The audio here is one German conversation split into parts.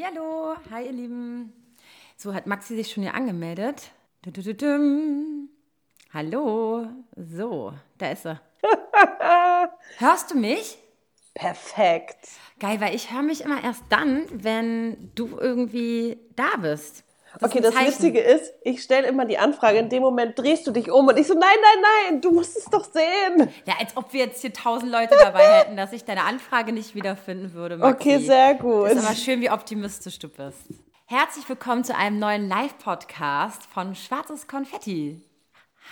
Hallo, hi ihr Lieben. So hat Maxi sich schon hier angemeldet. Du, du, du. Hallo. So, da ist er. Hörst du mich? Perfekt. Geil, weil ich höre mich immer erst dann, wenn du irgendwie da bist. Das okay, das Witzige ist, ich stelle immer die Anfrage, in dem Moment drehst du dich um und ich so, nein, nein, nein, du musst es doch sehen. Ja, als ob wir jetzt hier tausend Leute dabei hätten, dass ich deine Anfrage nicht wiederfinden würde, Maxi. Okay, sehr gut. Ist aber schön, wie optimistisch du bist. Herzlich willkommen zu einem neuen Live-Podcast von Schwarzes Konfetti.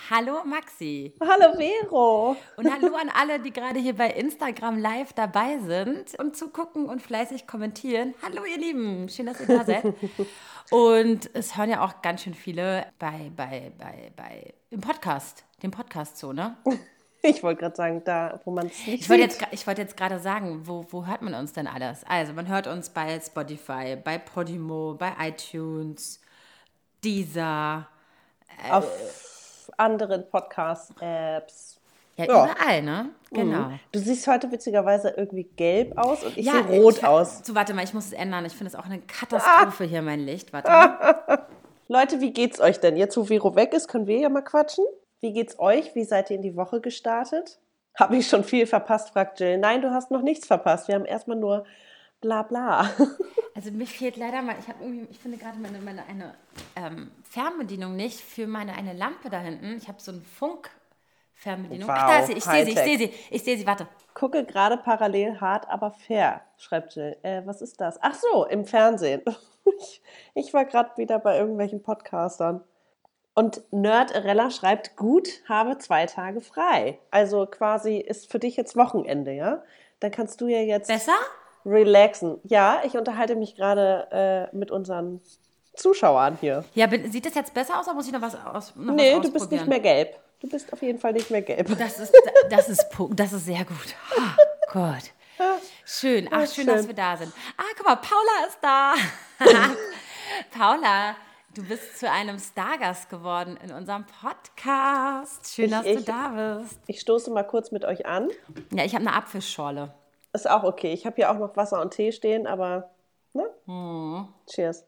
Hallo Maxi. Hallo Vero. Und hallo an alle, die gerade hier bei Instagram live dabei sind und zugucken und fleißig kommentieren. Hallo ihr Lieben, schön, dass ihr da seid. Und es hören ja auch ganz schön viele bei, bei, bei, bei im Podcast, dem Podcast so, ne? Ich wollte gerade sagen, da, wo man es nicht ich wollte jetzt, Ich wollte jetzt gerade sagen, wo, wo hört man uns denn alles? Also, man hört uns bei Spotify, bei Podimo, bei iTunes, Deezer. Äh, Auf anderen Podcast-Apps. Ja, ja, überall, ne? Genau. Mhm. Du siehst heute witzigerweise irgendwie gelb aus und ich ja, sehe rot ich, aus. So, warte mal, ich muss es ändern. Ich finde es auch eine Katastrophe ah. hier, mein Licht. Warte mal. Leute, wie geht's euch denn? Jetzt, wo Vero weg ist, können wir ja mal quatschen. Wie geht's euch? Wie seid ihr in die Woche gestartet? Habe ich schon viel verpasst, fragt Jill. Nein, du hast noch nichts verpasst. Wir haben erstmal nur bla bla. Also mir fehlt leider mal, ich habe irgendwie, ich finde gerade meine, meine eine ähm, Fernbedienung nicht für meine eine Lampe da hinten. Ich habe so einen Funk-Fernbedienung. Wow, Ach, da ist sie, ich sehe sie, ich sehe sie, ich sehe sie, warte. Gucke gerade parallel hart, aber fair, schreibt Jill. Äh, was ist das? Ach so, im Fernsehen. ich, ich war gerade wieder bei irgendwelchen Podcastern. Und Nerd Rella schreibt, gut, habe zwei Tage frei. Also quasi ist für dich jetzt Wochenende, ja? Dann kannst du ja jetzt. Besser? Relaxen. Ja, ich unterhalte mich gerade äh, mit unseren Zuschauern hier. Ja, sieht das jetzt besser aus oder muss ich noch was aus? Noch nee, was du bist nicht mehr gelb. Du bist auf jeden Fall nicht mehr gelb. Das ist, das ist, das ist sehr gut. Oh, Gott. Schön. Ach, schön, schön, dass wir da sind. Ah, guck mal, Paula ist da. Paula, du bist zu einem Stargast geworden in unserem Podcast. Schön, ich, dass ich, du da bist. Ich stoße mal kurz mit euch an. Ja, ich habe eine Apfelschorle. Ist auch okay. Ich habe hier auch noch Wasser und Tee stehen, aber ne? Hm. Cheers.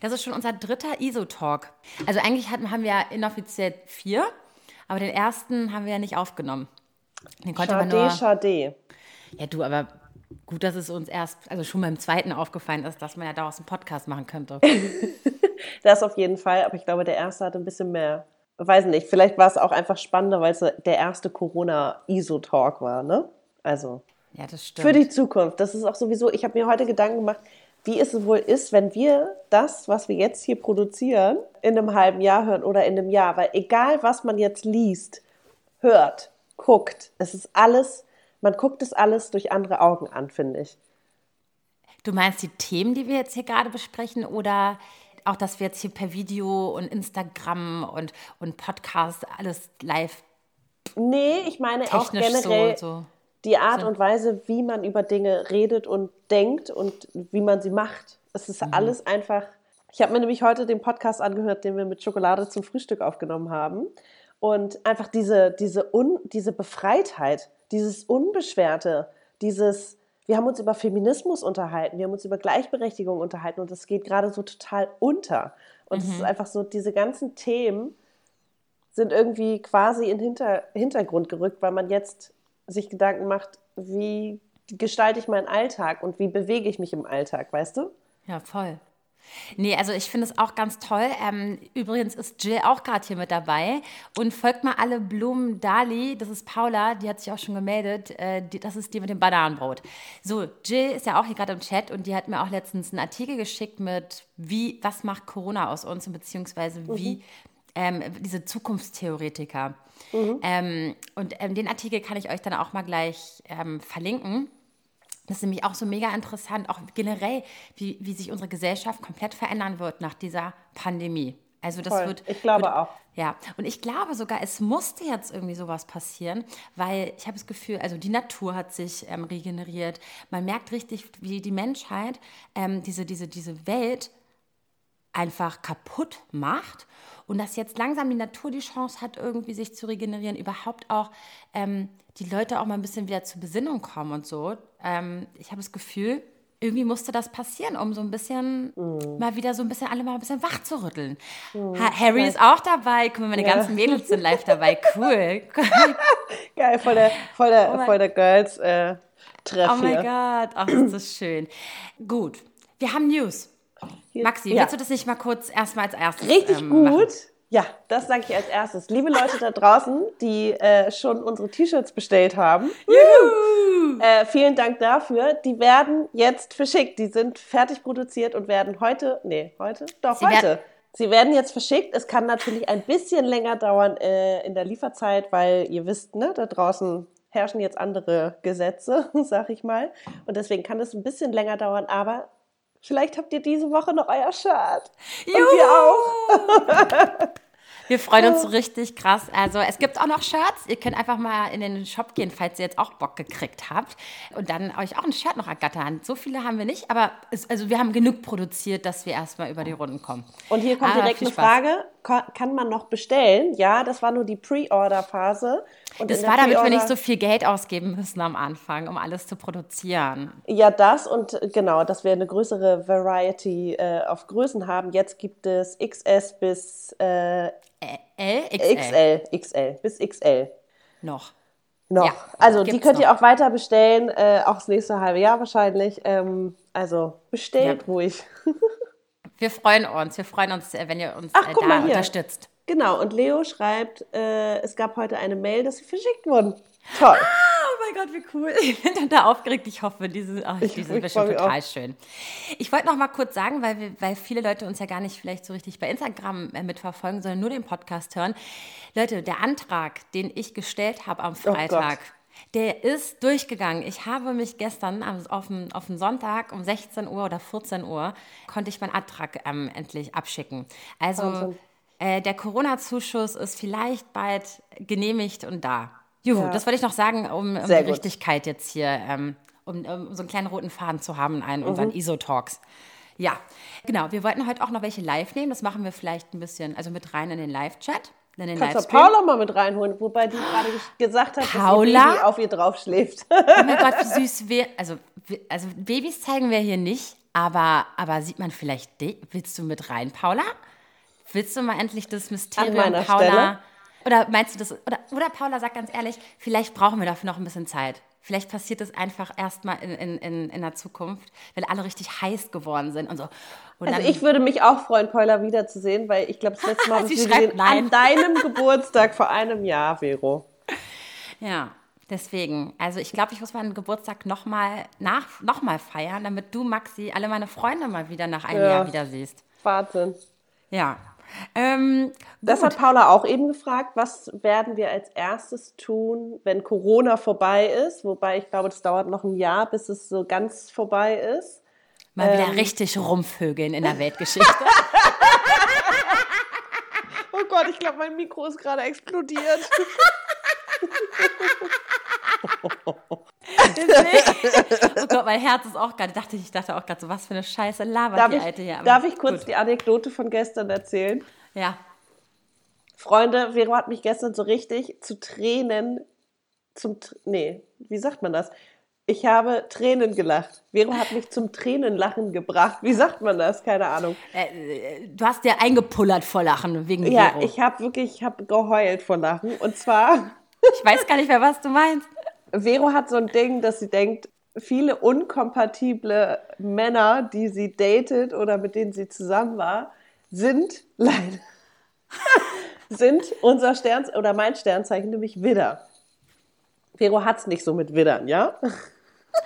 Das ist schon unser dritter ISO-Talk. Also eigentlich hatten, haben wir inoffiziell vier, aber den ersten haben wir ja nicht aufgenommen. Den konnte schade, man nur, schade. Ja, du, aber gut, dass es uns erst, also schon beim zweiten aufgefallen ist, dass man ja daraus einen Podcast machen könnte. das auf jeden Fall, aber ich glaube, der erste hatte ein bisschen mehr, weiß nicht, vielleicht war es auch einfach spannender, weil es der erste Corona-ISO-Talk war, ne? Also. Ja, das stimmt. Für die Zukunft. Das ist auch sowieso, ich habe mir heute Gedanken gemacht, wie es wohl ist, wenn wir das, was wir jetzt hier produzieren, in einem halben Jahr hören oder in einem Jahr. Weil egal, was man jetzt liest, hört, guckt, es ist alles, man guckt es alles durch andere Augen an, finde ich. Du meinst die Themen, die wir jetzt hier gerade besprechen oder auch, dass wir jetzt hier per Video und Instagram und, und Podcast alles live Nee, ich meine auch generell so, so die Art und Weise, wie man über Dinge redet und denkt und wie man sie macht. Es ist mhm. alles einfach. Ich habe mir nämlich heute den Podcast angehört, den wir mit Schokolade zum Frühstück aufgenommen haben. Und einfach diese, diese, Un, diese Befreitheit, dieses Unbeschwerte, dieses, wir haben uns über Feminismus unterhalten, wir haben uns über Gleichberechtigung unterhalten und das geht gerade so total unter. Und es ist mhm. einfach so, diese ganzen Themen sind irgendwie quasi in den Hinter, Hintergrund gerückt, weil man jetzt sich Gedanken macht, wie gestalte ich meinen Alltag und wie bewege ich mich im Alltag, weißt du? Ja, voll. Nee, also ich finde es auch ganz toll. Ähm, übrigens ist Jill auch gerade hier mit dabei. Und folgt mal alle Blumen Dali, das ist Paula, die hat sich auch schon gemeldet. Äh, die, das ist die mit dem Bananenbrot. So, Jill ist ja auch hier gerade im Chat und die hat mir auch letztens einen Artikel geschickt mit, wie, was macht Corona aus uns, beziehungsweise wie mhm. Ähm, diese Zukunftstheoretiker. Mhm. Ähm, und ähm, den Artikel kann ich euch dann auch mal gleich ähm, verlinken. Das ist nämlich auch so mega interessant, auch generell, wie, wie sich unsere Gesellschaft komplett verändern wird nach dieser Pandemie. Also das Voll. wird. Ich glaube wird, auch. Ja, und ich glaube sogar, es musste jetzt irgendwie sowas passieren, weil ich habe das Gefühl, also die Natur hat sich ähm, regeneriert. Man merkt richtig, wie die Menschheit ähm, diese, diese, diese Welt einfach kaputt macht und dass jetzt langsam die Natur die Chance hat, irgendwie sich zu regenerieren, überhaupt auch ähm, die Leute auch mal ein bisschen wieder zur Besinnung kommen und so. Ähm, ich habe das Gefühl, irgendwie musste das passieren, um so ein bisschen mm. mal wieder so ein bisschen alle mal ein bisschen wach zu rütteln. Mm. Harry ist auch dabei. Guck mal, meine ja. ganzen Mädels sind live dabei. Cool. Geil, voll der, voll der, oh voll der Girls. Äh, Treff oh mein Gott, ach, das ist schön. Gut, wir haben News. Maxi, ja. willst du das nicht mal kurz erstmal als erstes Richtig ähm, gut. Machen? Ja, das sage ich als erstes. Liebe Leute da draußen, die äh, schon unsere T-Shirts bestellt haben, äh, vielen Dank dafür. Die werden jetzt verschickt. Die sind fertig produziert und werden heute, nee, heute? Doch, Sie heute. Werden Sie werden jetzt verschickt. Es kann natürlich ein bisschen länger dauern äh, in der Lieferzeit, weil ihr wisst, ne, da draußen herrschen jetzt andere Gesetze, sag ich mal. Und deswegen kann es ein bisschen länger dauern, aber vielleicht habt ihr diese Woche noch euer Shirt. Juhu! Und wir auch. Wir freuen uns richtig krass. Also es gibt auch noch Shirts. Ihr könnt einfach mal in den Shop gehen, falls ihr jetzt auch Bock gekriegt habt und dann euch auch ein Shirt noch ergattern. So viele haben wir nicht, aber es, also wir haben genug produziert, dass wir erstmal über die Runden kommen. Und hier kommt ah, direkt eine Frage. Kann man noch bestellen? Ja, das war nur die Pre-Order-Phase. Das war, damit wir nicht so viel Geld ausgeben müssen am Anfang, um alles zu produzieren. Ja, das und genau, dass wir eine größere Variety äh, auf Größen haben. Jetzt gibt es XS bis äh, L? XL. XL, XL, bis XL. Noch. Noch. Ja, also die könnt noch. ihr auch weiter bestellen, äh, auch das nächste halbe Jahr wahrscheinlich. Ähm, also bestellt ja. ruhig. wir freuen uns, wir freuen uns, äh, wenn ihr uns Ach, äh, da unterstützt. Genau, und Leo schreibt, äh, es gab heute eine Mail, dass sie verschickt wurden. Toll. Ah, oh mein Gott, wie cool. Ich bin total aufgeregt. Ich hoffe, diese, ach, ich, diese ist bestimmt total auch. schön. Ich wollte noch mal kurz sagen, weil, wir, weil viele Leute uns ja gar nicht vielleicht so richtig bei Instagram äh, mitverfolgen, sondern nur den Podcast hören. Leute, der Antrag, den ich gestellt habe am oh Freitag, oh der ist durchgegangen. Ich habe mich gestern auf dem, auf dem Sonntag um 16 Uhr oder 14 Uhr konnte ich meinen Antrag ähm, endlich abschicken. Also Wahnsinn. Äh, der Corona-Zuschuss ist vielleicht bald genehmigt und da. Juhu, ja. das wollte ich noch sagen, um, um die gut. Richtigkeit jetzt hier, ähm, um, um, so einen kleinen roten Faden zu haben in mhm. unseren ISO-Talks. Ja, genau. Wir wollten heute auch noch welche live nehmen. Das machen wir vielleicht ein bisschen, also mit rein in den Live-Chat. In den Kannst du Paula mal mit reinholen, wobei die gerade gesagt hat, Paula? dass ihr Baby auf ihr drauf schläft. Oh mein Gott, wie süß. Wir, also, also Babys zeigen wir hier nicht, aber, aber sieht man vielleicht, willst du mit rein, Paula? Willst du mal endlich das Mysterium Paula? Stelle? Oder meinst du das? Oder, oder Paula sagt ganz ehrlich, vielleicht brauchen wir dafür noch ein bisschen Zeit. Vielleicht passiert das einfach erstmal in, in, in, in der Zukunft, weil alle richtig heiß geworden sind und so. Und also ich würde mich auch freuen, Paula wiederzusehen, weil ich glaube, das letzte Mal, Sie schreibt, nein. an deinem Geburtstag vor einem Jahr, Vero. Ja, deswegen. Also ich glaube, ich muss meinen Geburtstag nochmal noch mal feiern, damit du, Maxi, alle meine Freunde mal wieder nach einem ja. Jahr wieder siehst. Wahnsinn. Ja, ähm, das hat Paula auch eben gefragt. Was werden wir als erstes tun, wenn Corona vorbei ist? Wobei ich glaube, das dauert noch ein Jahr, bis es so ganz vorbei ist. Mal ähm, wieder richtig rumvögeln in der Weltgeschichte. oh Gott, ich glaube, mein Mikro ist gerade explodiert. oh Gott, mein Herz ist auch gerade, dachte ich, dachte auch gerade so, was für eine Scheiße labert darf die ich, Alte hier. darf ich kurz Gut. die Anekdote von gestern erzählen? Ja. Freunde, Vero hat mich gestern so richtig zu Tränen, zum, nee, wie sagt man das? Ich habe Tränen gelacht. Vero hat mich zum Tränenlachen gebracht. Wie sagt man das? Keine Ahnung. Äh, du hast dir eingepullert vor Lachen wegen Vero. Ja, ich habe wirklich, ich habe geheult vor Lachen. Und zwar... Ich weiß gar nicht mehr, was du meinst. Vero hat so ein Ding, dass sie denkt, viele unkompatible Männer, die sie datet oder mit denen sie zusammen war, sind leider sind unser Stern oder mein Sternzeichen, nämlich Widder. Vero hat es nicht so mit Widdern, ja?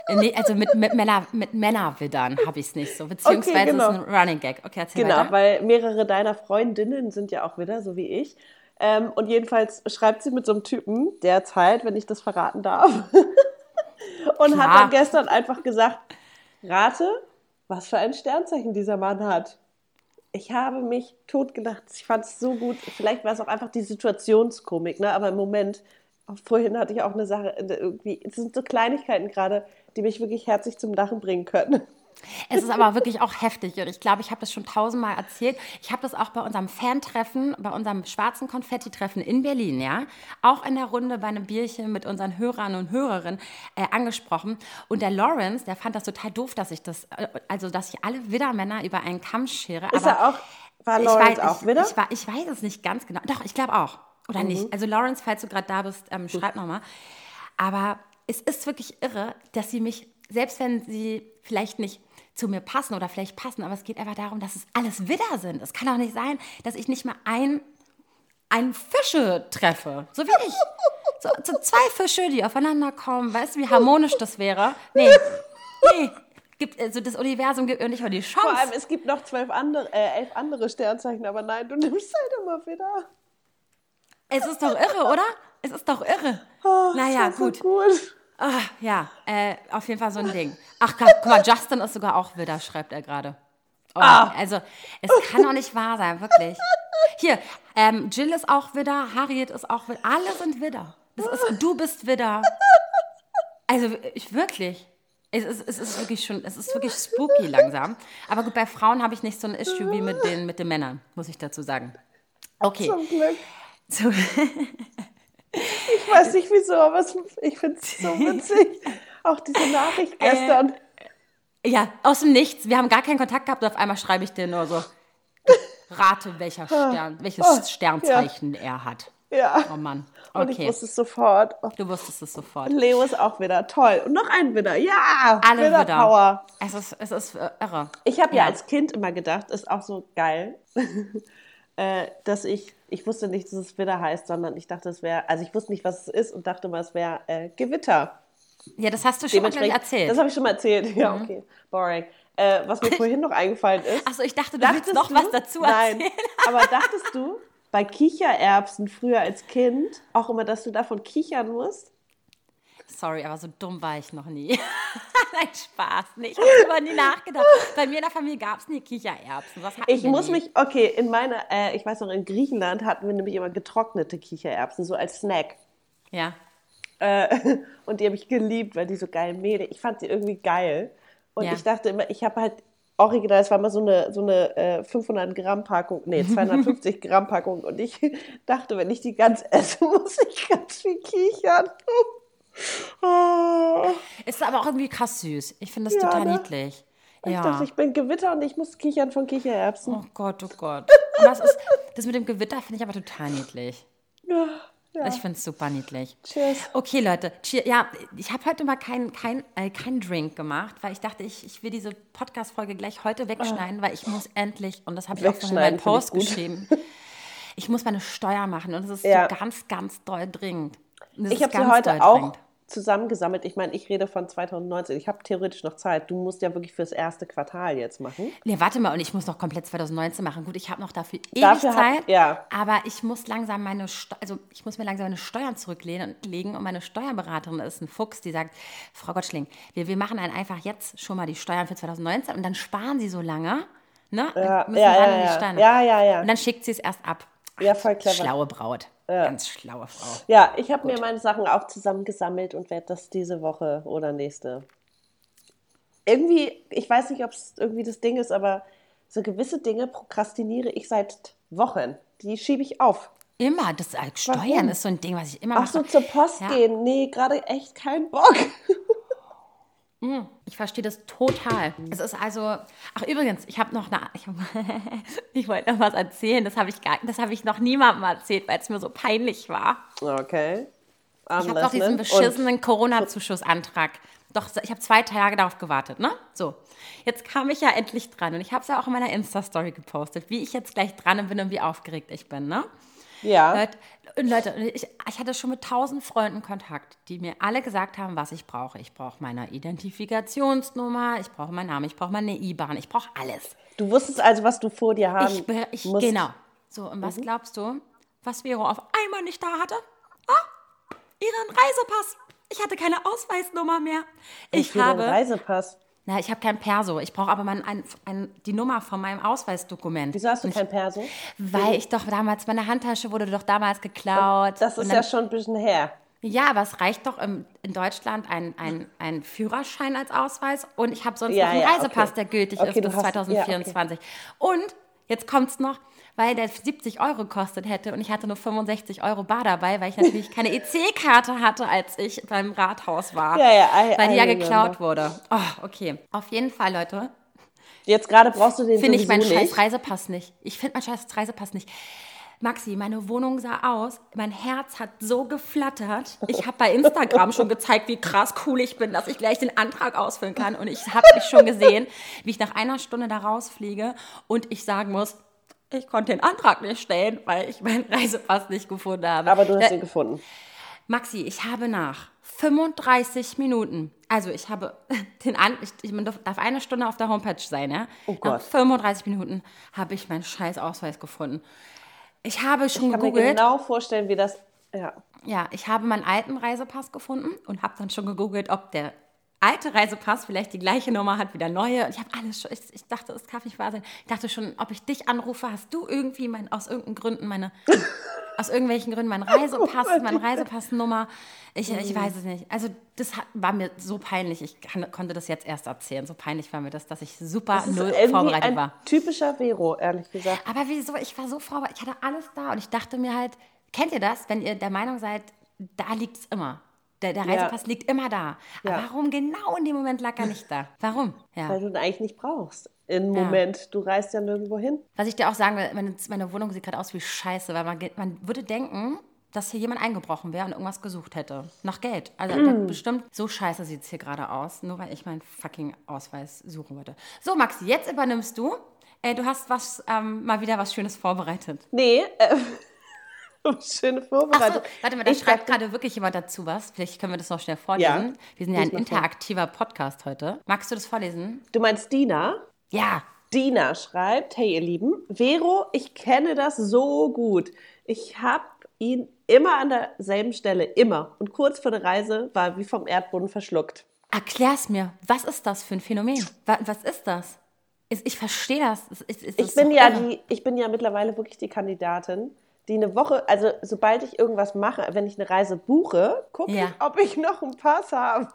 Nee, also mit, mit, Männer, mit Männerwiddern habe ich es nicht so. Beziehungsweise okay, genau. ist ein Running Gag. Okay, erzähl Genau, weiter. weil mehrere deiner Freundinnen sind ja auch Widder, so wie ich. Ähm, und jedenfalls schreibt sie mit so einem Typen derzeit, wenn ich das verraten darf. und Klar. hat dann gestern einfach gesagt, rate, was für ein Sternzeichen dieser Mann hat. Ich habe mich totgelacht. Ich fand es so gut. Vielleicht war es auch einfach die Situationskomik, ne? aber im Moment, vorhin hatte ich auch eine Sache, äh, irgendwie, es sind so Kleinigkeiten gerade, die mich wirklich herzlich zum Lachen bringen können. Es ist aber wirklich auch heftig und ich glaube, ich habe das schon tausendmal erzählt. Ich habe das auch bei unserem Fantreffen, bei unserem schwarzen Konfetti-Treffen in Berlin, ja, auch in der Runde bei einem Bierchen mit unseren Hörern und Hörerinnen äh, angesprochen. Und der Lawrence, der fand das total doof, dass ich das, äh, also dass ich alle Widdermänner über einen Kamm schere. Ist er auch, war Lawrence weiß, auch Widder? Ich, ich, war, ich weiß es nicht ganz genau. Doch, ich glaube auch. Oder mhm. nicht. Also Lawrence, falls du gerade da bist, ähm, schreib nochmal. Aber es ist wirklich irre, dass sie mich, selbst wenn sie vielleicht nicht zu mir passen oder vielleicht passen, aber es geht einfach darum, dass es alles Widder sind. Es kann doch nicht sein, dass ich nicht mal ein, ein Fische treffe, so wie ich. So, so zwei Fische, die aufeinander kommen. Weißt du, wie harmonisch das wäre? Nee, nee. Gibt, also das Universum gibt mir nicht mal die Chance. Vor allem, es gibt noch zwölf andere, äh, elf andere Sternzeichen, aber nein, du nimmst halt immer wieder. Es ist doch irre, oder? Es ist doch irre. Oh, naja, gut. So gut. Ah, ja, äh, auf jeden Fall so ein Ding. Ach, guck mal, Justin ist sogar auch Widder, schreibt er gerade. Oh, ah. Also, es kann doch nicht wahr sein, wirklich. Hier, ähm, Jill ist auch Widder, Harriet ist auch Widder, alle sind Widder. Ist, du bist Widder. Also, ich wirklich. Es ist, es ist wirklich schon, es ist wirklich spooky langsam. Aber gut, bei Frauen habe ich nicht so ein Issue wie mit den, mit den Männern, muss ich dazu sagen. Okay. Zum Glück. So. Ich weiß nicht wieso, aber ich finde es so witzig. Auch diese Nachricht äh, gestern. Äh, ja, aus dem Nichts. Wir haben gar keinen Kontakt gehabt und auf einmal schreibe ich dir nur so. Rate, welcher ah. Stern, welches oh, Sternzeichen ja. er hat. Ja. Oh Mann. Okay. Und ich wusste es sofort. Oh. Du wusstest es sofort. Leo ist auch wieder toll. Und noch ein Widder. Ja, Alle Widder, Widder. Power. Es ist, es ist äh, irre. Ich habe ja. ja als Kind immer gedacht, ist auch so geil, äh, dass ich ich wusste nicht, dass es Widder heißt, sondern ich dachte, es wäre, also ich wusste nicht, was es ist und dachte mal, es wäre äh, Gewitter. Ja, das hast du schon mal erzählt. Das habe ich schon mal erzählt. Ja, mhm. okay. Boring. Äh, was mir vorhin noch eingefallen ist. Achso, ich dachte, du willst noch du? was dazu erzählen. Nein, aber dachtest du bei Kichererbsen früher als Kind auch immer, dass du davon kichern musst? Sorry, aber so dumm war ich noch nie. Nein, Spaß. Nee, ich habe darüber nie nachgedacht. Bei mir in der Familie gab es nie Kichererbsen. Was ich muss nie? mich, okay, in meiner, äh, ich weiß noch, in Griechenland hatten wir nämlich immer getrocknete Kichererbsen, so als Snack. Ja. Äh, und die habe ich geliebt, weil die so geil mehlig. Ich fand sie irgendwie geil. Und ja. ich dachte immer, ich habe halt original, es war mal so eine, so eine äh, 500 Gramm Packung, nee, 250 Gramm Packung. Und ich dachte, wenn ich die ganz esse, muss ich ganz viel kichern. Oh. Ist aber auch irgendwie krass süß. Ich finde das ja, total ne? niedlich. Ich ja. dachte, ich bin Gewitter und ich muss kichern von Kichererbsen. Oh Gott, oh Gott. das, ist, das mit dem Gewitter finde ich aber total niedlich. Ja. Ja. Ich finde es super niedlich. Cheers. Okay, Leute. Cheers. Ja, ich habe heute mal keinen kein, äh, kein Drink gemacht, weil ich dachte, ich, ich will diese Podcast-Folge gleich heute wegschneiden, ah. weil ich muss endlich, und das habe ich auch schon in meinem Post geschrieben, ich muss meine Steuer machen und es ist ja. so ganz, ganz doll dringend. Ich habe sie heute auch dringend zusammengesammelt. Ich meine, ich rede von 2019. Ich habe theoretisch noch Zeit. Du musst ja wirklich fürs erste Quartal jetzt machen. Nee, warte mal, und ich muss noch komplett 2019 machen. Gut, ich habe noch dafür ewig dafür Zeit. Hab, ja. Aber ich muss langsam meine, Steu also ich muss mir langsam meine Steuern zurücklegen und meine Steuerberaterin ist ein Fuchs, die sagt, Frau Gottschling, wir, wir machen einfach jetzt schon mal die Steuern für 2019 und dann sparen Sie so lange. Ne? Ja, ja, ja, ja, ja, ja. Und dann schickt sie es erst ab. Ach, ja, voll clever. Schlaue Braut. Ja. Ganz schlaue Frau. Ja, ich habe mir meine Sachen auch zusammengesammelt und werde das diese Woche oder nächste. Irgendwie, ich weiß nicht, ob es irgendwie das Ding ist, aber so gewisse Dinge prokrastiniere ich seit Wochen. Die schiebe ich auf. Immer, das Steuern Warum? ist so ein Ding, was ich immer mache. Ach so, zur Post ja. gehen. Nee, gerade echt kein Bock. Hm, ich verstehe das total. Es ist also, ach übrigens, ich habe noch eine, ich, ich wollte noch was erzählen, das habe ich, gar, das hab ich noch niemandem erzählt, weil es mir so peinlich war. Okay. Ich habe doch diesen beschissenen Corona-Zuschussantrag. Doch, ich habe zwei Tage darauf gewartet, ne? So, jetzt kam ich ja endlich dran und ich habe es ja auch in meiner Insta-Story gepostet, wie ich jetzt gleich dran bin und wie aufgeregt ich bin, ne? Ja. Leute, Leute ich, ich, hatte schon mit tausend Freunden Kontakt, die mir alle gesagt haben, was ich brauche. Ich brauche meine Identifikationsnummer, ich brauche meinen Namen, ich brauche meine IBAN, ich brauche alles. Du wusstest also, was du vor dir haben ich, ich, musst. Genau. So, und was mhm. glaubst du, was Vero auf einmal nicht da hatte? Ah, ihren Reisepass. Ich hatte keine Ausweisnummer mehr. Ich, ich habe Reisepass. Na, ich habe kein Perso. Ich brauche aber mein, ein, ein, die Nummer von meinem Ausweisdokument. Wieso hast du kein Perso? Weil ich doch damals, meine Handtasche wurde doch damals geklaut. Das ist ja schon ein bisschen her. Ja, aber es reicht doch im, in Deutschland ein, ein, ein Führerschein als Ausweis und ich habe sonst Ja, noch einen ja, Reisepass, okay. der gültig Okay, ist bis hast- ja, 2024. Und jetzt kommt es noch, weil der 70 Euro gekostet hätte und ich hatte nur 65 Euro bar dabei, weil ich natürlich keine EC-Karte hatte, als ich beim Rathaus war. Ja, ja, I- weil die I ja remember. geklaut wurde. Oh, okay. Auf jeden Fall, Leute, Jetzt gerade brauchst du den finde ich meinen sowieso scheiß nicht. Reisepass nicht. Ich finde meinen scheiß Reisepass nicht. Maxi, meine Wohnung sah aus, mein Herz hat so geflattert. Ich habe bei Instagram schon gezeigt, wie krass cool ich bin, dass ich gleich den Antrag ausfüllen kann. Und ich habe mich schon gesehen, wie ich nach einer Stunde da rausfliege und ich sagen muss, ich konnte den Antrag nicht stellen, weil ich meinen Reisepass nicht gefunden habe. Aber du hast Äh, ihn gefunden. Maxi, ich habe nach 35 Minuten, also ich habe den An, ich, ich darf eine Stunde auf der Homepage sein, ja? Oh Nach Gott. 35 Minuten habe ich meinen scheiß Ausweis gefunden. Ich habe schon Ich kann mir gegoogelt. genau vorstellen, wie das. Ja. Ja, ich habe meinen alten Reisepass gefunden und habe dann schon gegoogelt, ob der alte Reisepass vielleicht die gleiche Nummer hat wie der neue. Und ich habe alles schon, ich, ich dachte, es kann nicht wahr sein. Ich dachte schon, ob ich dich anrufe, hast du irgendwie mein, aus irgendeinen Gründen meine, aus irgendwelchen Gründen meinen Reisepass, meine Reisepassnummer. Ich, ich weiß es nicht. Also das hat, war mir so peinlich. Ich kann, konnte das jetzt erst erzählen. So peinlich war mir das, dass ich super Das null vorbereitet war. typischer Vero, ehrlich gesagt. Aber wieso? Ich war so vorbereitet. Ich hatte alles da und ich dachte mir halt, kennt ihr das, wenn ihr der Meinung seid, da liegt es immer. Der, der Ja. Reisepass liegt immer da. Ja. Warum genau in dem Moment lag er nicht da? Warum? Ja. Weil du ihn eigentlich nicht brauchst. Im Ja. Moment, du reist ja nirgendwo hin. Was ich dir auch sagen will, meine, meine Wohnung sieht gerade aus wie Scheiße, weil man, man würde denken, dass hier jemand eingebrochen wäre und irgendwas gesucht hätte. Nach Geld. Also Mm. bestimmt, so scheiße sieht es hier gerade aus, nur weil ich meinen fucking Ausweis suchen wollte. So, Maxi, jetzt übernimmst du. Äh, du hast was, ähm, mal wieder was Schönes vorbereitet. Nee, äh, schöne Ach so, Vorbereitung. warte mal, da Ich schreibt gerade wirklich jemand dazu was. Vielleicht können wir das noch schnell vorlesen. Ja, Wir sind ja ein mal vor. interaktiver Podcast heute. Magst du das vorlesen? Du meinst Dina? Ja. Dina schreibt, hey ihr Lieben, Vero, ich kenne das so gut. Ich habe ihn immer an derselben Stelle, immer. Und kurz vor der Reise war er wie vom Erdboden verschluckt. Erklär's mir. Was ist das für ein Phänomen? Wa- Was ist das? Ist- Ich verstehe das. Es ist- es Ich ist bin ja irre. die, ich bin ja mittlerweile wirklich die Kandidatin, die eine Woche, also sobald ich irgendwas mache, wenn ich eine Reise buche, gucke Ja. ich, ob ich noch einen Pass habe.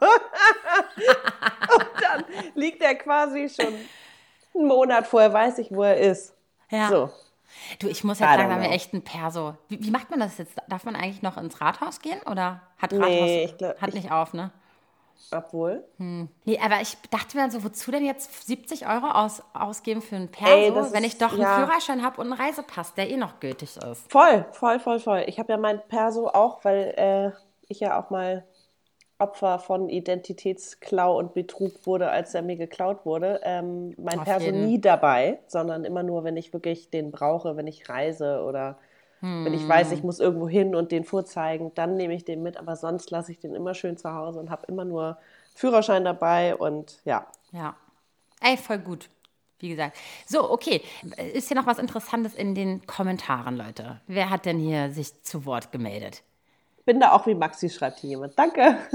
Und dann liegt er quasi schon einen Monat vorher, weiß ich, wo er ist. Ja. So. Du, ich muss don't sagen, da haben wir echt ein Perso. Wie, wie macht man das jetzt? Darf man eigentlich noch ins Rathaus gehen? Oder hat Rathaus Nee, glaub- hat ich- nicht auf, ne? Obwohl. Nee, aber ich dachte mir dann so, wozu denn jetzt 70 Euro aus, ausgeben für ein Ey, Perso, das wenn ist- ich doch einen ja. Führerschein habe und einen Reisepass, der eh noch gültig ist. Voll, voll, voll, voll. Ich habe ja mein Perso auch, weil äh, ich ja auch mal Opfer von Identitätsklau und Betrug wurde, als er mir geklaut wurde. Ähm, mein Auf Perso jeden. nie dabei, sondern immer nur, wenn ich wirklich den brauche, wenn ich reise oder wenn Hm. ich weiß, ich muss irgendwo hin und den vorzeigen, dann nehme ich den mit. Aber sonst lasse ich den immer schön zu Hause und habe immer nur Führerschein dabei und ja. Ja. Ey, voll gut. Wie gesagt. So, okay. Ist hier noch was Interessantes in den Kommentaren, Leute? Wer hat denn hier sich zu Wort gemeldet? Bin da auch wie Maxi, schreibt hier jemand. Danke.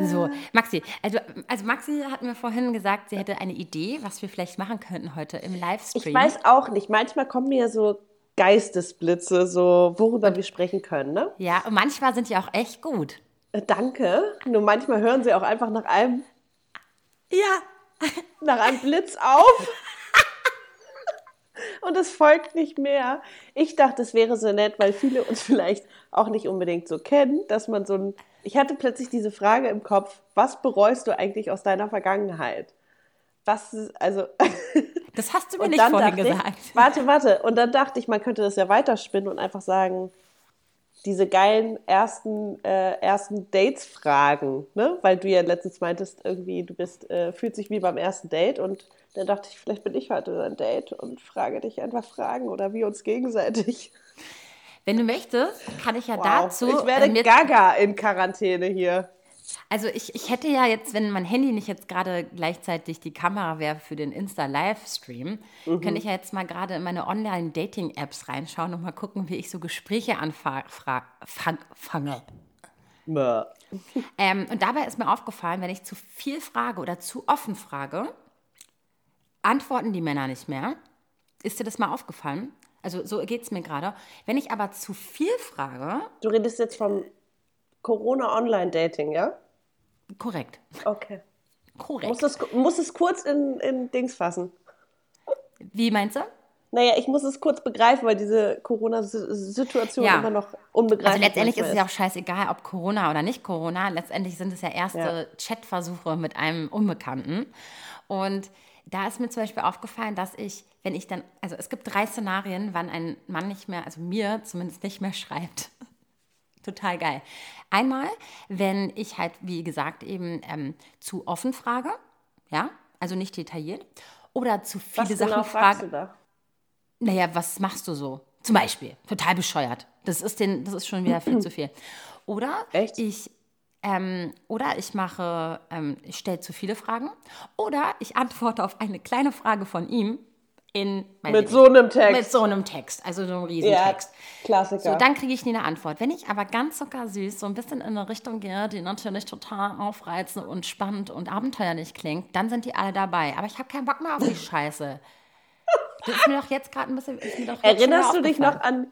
So, Maxi, also, also Maxi hat mir vorhin gesagt, sie hätte eine Idee, was wir vielleicht machen könnten heute im Livestream. Ich weiß auch nicht. Manchmal kommen mir so Geistesblitze, so worüber wir sprechen können. Ne? Ja, und manchmal sind die auch echt gut. Äh, Danke. Nur manchmal hören sie auch einfach nach einem, Ja. nach einem Blitz auf. Und es folgt nicht mehr. Ich dachte, es wäre so nett, weil viele uns vielleicht auch nicht unbedingt so kennen, dass man so ein. Ich hatte plötzlich diese Frage im Kopf: Was bereust du eigentlich aus deiner Vergangenheit? Was, also. Das hast du mir nicht vorhin gesagt. Ich, warte, warte. Und dann dachte ich, man könnte das ja weiterspinnen und einfach sagen, diese geilen ersten, äh, ersten Dates fragen, ne? Weil du ja letztens meintest, irgendwie, du bist, äh, fühlt sich wie beim ersten Date und dann dachte ich, vielleicht bin ich heute dein Date und frage dich einfach Fragen oder wir uns gegenseitig. Wenn du möchtest, kann ich ja Wow. dazu. ich werde äh, gaga in Quarantäne hier. Also ich, ich hätte ja jetzt, wenn mein Handy nicht jetzt gerade gleichzeitig die Kamera wäre für den Insta-Livestream, Mhm. könnte ich ja jetzt mal gerade in meine Online-Dating-Apps reinschauen und mal gucken, wie ich so Gespräche anfange. Ähm, und dabei ist mir aufgefallen, wenn ich zu viel frage oder zu offen frage, antworten die Männer nicht mehr. Ist dir das mal aufgefallen? Also so geht es mir gerade. Wenn ich aber zu viel frage, Du redest jetzt vom Corona-Online-Dating, ja? Korrekt. Okay. Korrekt. Muss es, muss es kurz in, in Dings fassen. Wie meinst du? Naja, ich muss es kurz begreifen, weil diese Corona-Situation ja. immer noch unbegreiflich ist. Also letztendlich ist es ja auch scheißegal, ob Corona oder nicht Corona. Letztendlich sind es ja erste ja. Chatversuche mit einem Unbekannten. Und da ist mir zum Beispiel aufgefallen, dass ich, wenn ich dann, also es gibt drei Szenarien, wann ein Mann nicht mehr, also mir zumindest nicht mehr schreibt. Total geil. Einmal, wenn ich halt, wie gesagt, eben ähm, zu offen frage, ja, also nicht detailliert, oder zu viele Was Sachen genau frage. Du da? Naja, was machst du so? Zum Beispiel, total bescheuert. Das ist, den, das ist schon wieder viel zu viel. Oder Echt? ich ähm, oder ich mache, ähm, ich stelle zu viele Fragen. Oder ich antworte auf eine kleine Frage von ihm in mit so einem Text. Mit so einem Text, also so einem Riesentext. Ja, Klassiker. So, dann kriege ich nie eine Antwort. Wenn ich aber ganz zuckersüß so ein bisschen in eine Richtung gehe, die natürlich total aufreizend und spannend und abenteuerlich klingt, dann sind die alle dabei. Aber ich habe keinen Bock mehr auf die Scheiße. Das ist mir doch jetzt gerade ein bisschen. Erinnerst du dich noch an.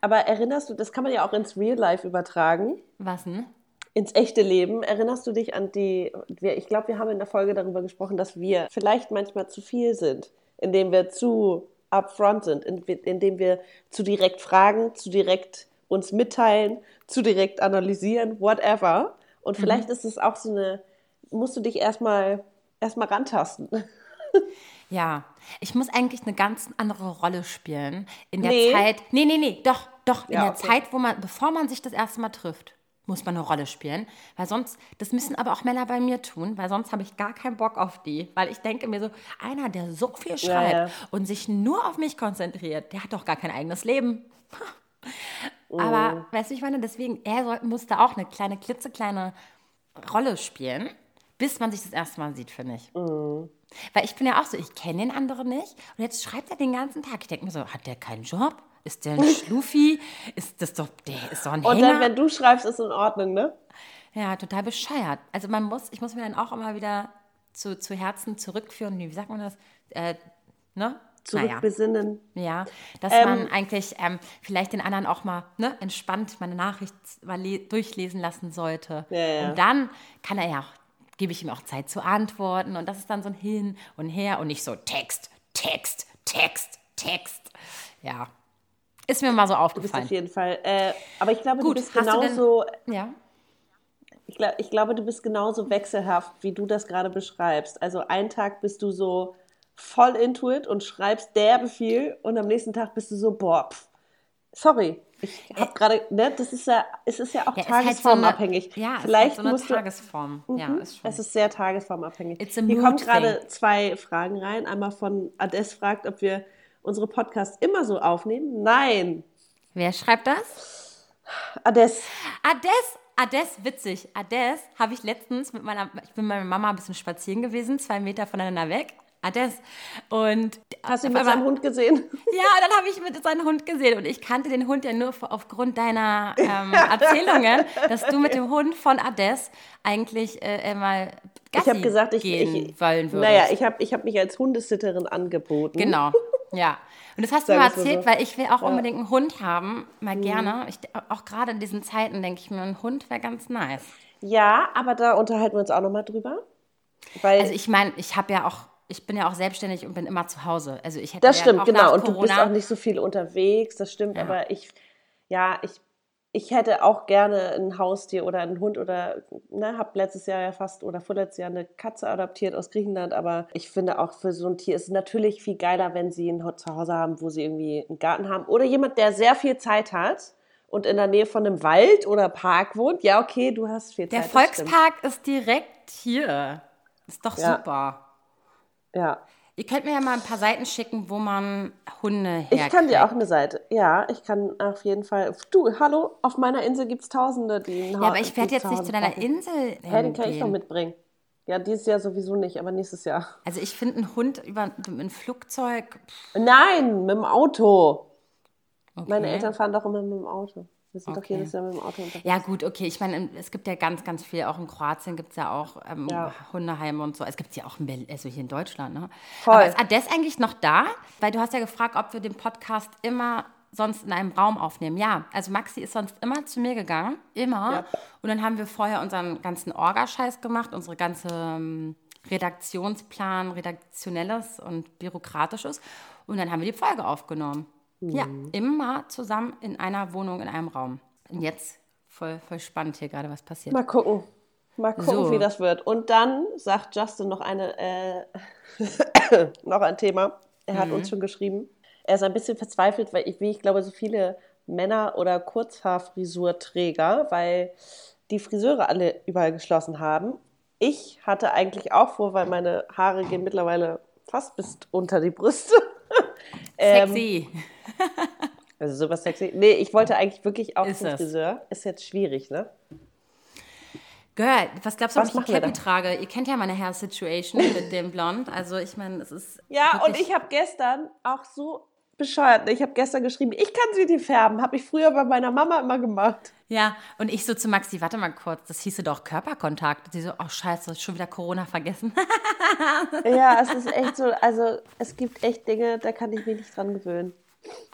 Aber erinnerst du, das kann man ja auch ins Real Life übertragen. Was denn? Ins echte Leben. Erinnerst du dich an die. Ich glaube, wir haben in der Folge darüber gesprochen, dass wir vielleicht manchmal zu viel sind, indem wir zu upfront sind, indem wir zu direkt fragen, zu direkt uns mitteilen, zu direkt analysieren, whatever. Und mhm. vielleicht mhm. ist es auch so eine. Musst du dich erstmal erstmal rantasten. Ja, ich muss eigentlich eine ganz andere Rolle spielen. In der nee. Zeit. Nee, nee, nee, doch, doch. In ja, der okay. Zeit, wo man, bevor man sich das erste Mal trifft, muss man eine Rolle spielen. Weil sonst, das müssen aber auch Männer bei mir tun, weil sonst habe ich gar keinen Bock auf die. Weil ich denke mir so, einer, der so viel schreibt ja, ja. und sich nur auf mich konzentriert, der hat doch gar kein eigenes Leben. Aber, mm. weißt du, ich meine, deswegen, er muss da auch eine kleine, klitzekleine Rolle spielen, bis man sich das erste Mal sieht, finde ich. Mm. Weil ich bin ja auch so, ich kenne den anderen nicht. Und jetzt schreibt er den ganzen Tag. Ich denke mir so, hat der keinen Job? Ist der ein Schluffi? ist das doch, der ist doch ein Hänger. Und dann, wenn du schreibst, ist in Ordnung, ne? Ja, total bescheuert. Also man muss, ich muss mir dann auch immer wieder zu, zu Herzen zurückführen. Wie sagt man das? Äh, ne? Zurückbesinnen. Naja. Ja, dass ähm, man eigentlich ähm, vielleicht den anderen auch mal ne, entspannt meine Nachricht mal durchlesen lassen sollte. Ja, ja. Und dann kann er ja auch gebe ich ihm auch Zeit zu antworten. Und das ist dann so ein Hin und Her und nicht so Text, Text, Text, Text. Ja. Ist mir mal so aufgefallen. Du bist auf jeden Fall. Äh, aber ich glaube, Gut, du bist genauso. Du denn, ja. Ich, glaub, ich glaube, du bist genauso wechselhaft, wie du das gerade beschreibst. Also einen Tag bist du so voll into it und schreibst derbe viel und am nächsten Tag bist du so, boah, pff, sorry, ich habe gerade, ne, das ist ja, es ist ja auch ja, tagesformabhängig. Halt so ja, vielleicht ist halt so eine Tagesform. Du, ja, mhm, ist schon. Es ist sehr tagesformabhängig. Hier kommen gerade zwei Fragen rein. Einmal von Ades fragt, ob wir unsere Podcasts immer so aufnehmen. Nein. Wer schreibt das? Ades. Ades, Ades, witzig. Ades habe ich letztens mit meiner, ich bin mit meiner Mama ein bisschen spazieren gewesen, zwei Meter voneinander weg. Ades. Und Hast du ihn mit seinem Hund gesehen? Ja, dann habe ich mit seinem Hund gesehen. Und ich kannte den Hund ja nur aufgrund deiner ähm, Erzählungen, dass du mit dem Hund von Ades eigentlich äh, mal Gassi ich habe gesagt, ich, gehen ich, wollen würdest. Naja, ich habe ich hab mich als Hundesitterin angeboten. Genau, ja. Und das hast du mir erzählt, so. weil ich will auch ja. unbedingt einen Hund haben, mal mhm. gerne. Ich, auch gerade in diesen Zeiten denke ich mir, ein Hund wäre ganz nice. Ja, aber da unterhalten wir uns auch nochmal drüber. Also ich meine, ich habe ja auch ich bin ja auch selbstständig und bin immer zu Hause. Also ich hätte das stimmt, ja genau. Und du bist auch nicht so viel unterwegs, das stimmt. Ja. Aber ich, ja, ich, ich hätte auch gerne ein Haustier oder einen Hund oder, ne, habe letztes Jahr ja fast oder vorletztes Jahr eine Katze adoptiert aus Griechenland. Aber ich finde auch für so ein Tier ist es natürlich viel geiler, wenn sie ein Zuhause haben, wo sie irgendwie einen Garten haben. Oder jemand, der sehr viel Zeit hat und in der Nähe von einem Wald oder Park wohnt. Ja, okay, du hast viel Zeit. Der Volkspark ist direkt hier. Ist doch ja. super. Ja. Ihr könnt mir ja mal ein paar Seiten schicken, wo man Hunde herkriegt. Ich kann dir auch eine Seite. Ja, ich kann auf jeden Fall. Du, hallo, auf meiner Insel gibt es Tausende, die einen Ja, aber ich werde jetzt nicht zu deiner Insel. Ja, den kann ich noch mitbringen. Ja, dieses Jahr sowieso nicht, aber nächstes Jahr. Also ich finde einen Hund über ein Flugzeug. Nein, mit dem Auto. Okay. Meine Eltern fahren doch immer mit dem Auto. Wir sind okay. doch jedes Jahr mit dem Auto unterwegs. Ja, gut, okay. Ich meine, es gibt ja ganz, ganz viel. Auch in Kroatien gibt es ja auch ähm, ja. Hundeheime und so. Es gibt es ja auch in Berlin, also hier in Deutschland. Ne? Voll. Aber ist Ades eigentlich noch da? Weil du hast ja gefragt, ob wir den Podcast immer sonst in einem Raum aufnehmen. Ja, also Maxi ist sonst immer zu mir gegangen, immer. Ja. Und dann haben wir vorher unseren ganzen Orgascheiß gemacht, unsere ganze ähm, Redaktionsplan, redaktionelles und bürokratisches. Und dann haben wir die Folge aufgenommen. Mhm. Ja, immer zusammen in einer Wohnung, in einem Raum. Und jetzt voll, voll spannend hier gerade, was passiert. Mal gucken. Mal gucken, so. wie das wird. Und dann sagt Justin noch, eine, äh, noch ein Thema. Er hat mhm. uns schon geschrieben. Er ist ein bisschen verzweifelt, weil ich, wie ich glaube, so viele Männer oder Kurzhaarfrisurträger, weil die Friseure alle überall geschlossen haben. Ich hatte eigentlich auch vor, weil meine Haare gehen mittlerweile fast bis unter die Brüste. Sexy. ähm, also sowas sexy. Nee, ich wollte eigentlich wirklich auch ist zum Friseur. Ist jetzt schwierig, ne? Girl, was glaubst du, was ob ich die Cappy trage? Ihr kennt ja meine Hair Situation mit dem Blond. Also ich meine, es ist. Ja, und ich habe gestern auch so bescheuert. Ich habe gestern geschrieben, ich kann sie dir färben. Habe ich früher bei meiner Mama immer gemacht. Ja, und ich so zu Maxi, warte mal kurz, das hieße doch Körperkontakt. Sie so, oh scheiße, schon wieder Corona vergessen. ja, es ist echt so, also es gibt echt Dinge, da kann ich mich nicht dran gewöhnen.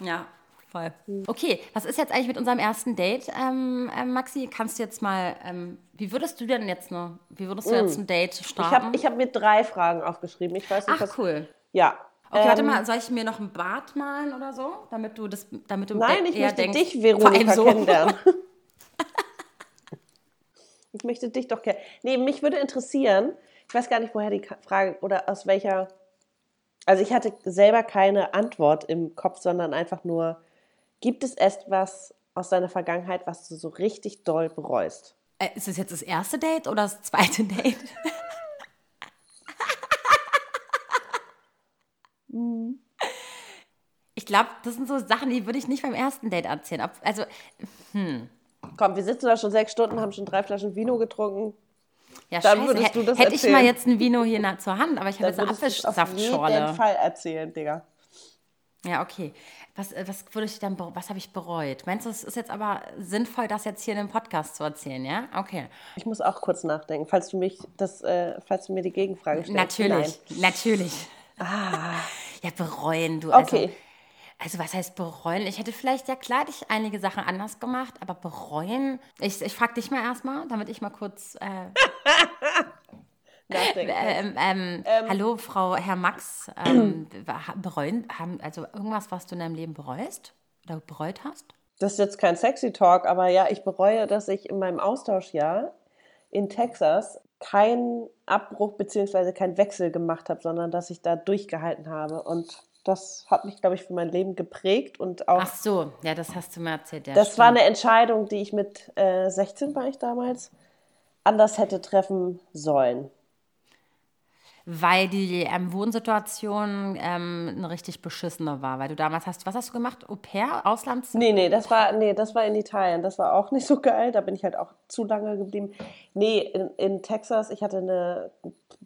Ja, voll. Okay, was ist jetzt eigentlich mit unserem ersten Date, ähm, äh, Maxi? Kannst du jetzt mal, ähm, wie würdest du denn jetzt noch, wie würdest du jetzt mm. ein Date starten? Ich habe ich hab mir drei Fragen aufgeschrieben. Ich weiß nicht, Ach, was, cool. Ja, Okay, ähm, warte mal, soll ich mir noch ein Bart malen oder so, damit du das, damit du Nein, ich möchte denkst, dich, Veronika, so. kennenlernen. ich möchte dich doch kennen. Nee, mich würde interessieren, ich weiß gar nicht, woher die Frage oder aus welcher. Also ich hatte selber keine Antwort im Kopf, sondern einfach nur, gibt es etwas aus deiner Vergangenheit, was du so richtig doll bereust? Äh, ist es jetzt das erste Date oder das zweite Date? Ich glaube, das sind so Sachen, die würde ich nicht beim ersten Date erzählen. Also, hm. Komm, wir sitzen da schon sechs Stunden, haben schon drei Flaschen Vino getrunken. Ja, Dann scheiße. würdest du das Hätte erzählen. ich mal jetzt ein Vino hier nah zur Hand, aber ich habe jetzt eine Apfelsaftschorle. Auf jeden Fall erzählen, Digga. Ja, okay. Was, äh, was würde ich dann, was habe ich bereut? Meinst du, es ist jetzt aber sinnvoll, das jetzt hier in einem Podcast zu erzählen, ja? Okay. Ich muss auch kurz nachdenken, falls du mich das, äh, falls du mir die Gegenfrage stellst. Natürlich, Nein. natürlich. Ah. Ja, bereuen, du. Also, okay. Also was heißt bereuen? Ich hätte vielleicht ja klar ich einige Sachen anders gemacht, aber bereuen. Ich, ich frage dich mal erstmal, damit ich mal kurz. Äh, ähm, ähm, ähm, hallo, Frau, Herr Max. Ähm, bereuen, haben, also irgendwas, was du in deinem Leben bereust oder bereut hast? Das ist jetzt kein sexy Talk, aber ja, ich bereue, dass ich in meinem Austauschjahr in Texas keinen Abbruch bzw. keinen Wechsel gemacht habe, sondern dass ich da durchgehalten habe und das hat mich, glaube ich, für mein Leben geprägt und auch. Ach so, ja, das hast du mir erzählt. Ja, das stimmt. war eine Entscheidung, die ich mit äh, 16 war ich damals anders hätte treffen sollen. Weil die ähm, Wohnsituation ähm, eine richtig beschissene war, weil du damals hast, was hast du gemacht? Au pair, Auslands? Nee, nee, das war, nee, das war in Italien. Das war auch nicht so geil. Da bin ich halt auch zu lange geblieben. Nee, in, in Texas, ich hatte eine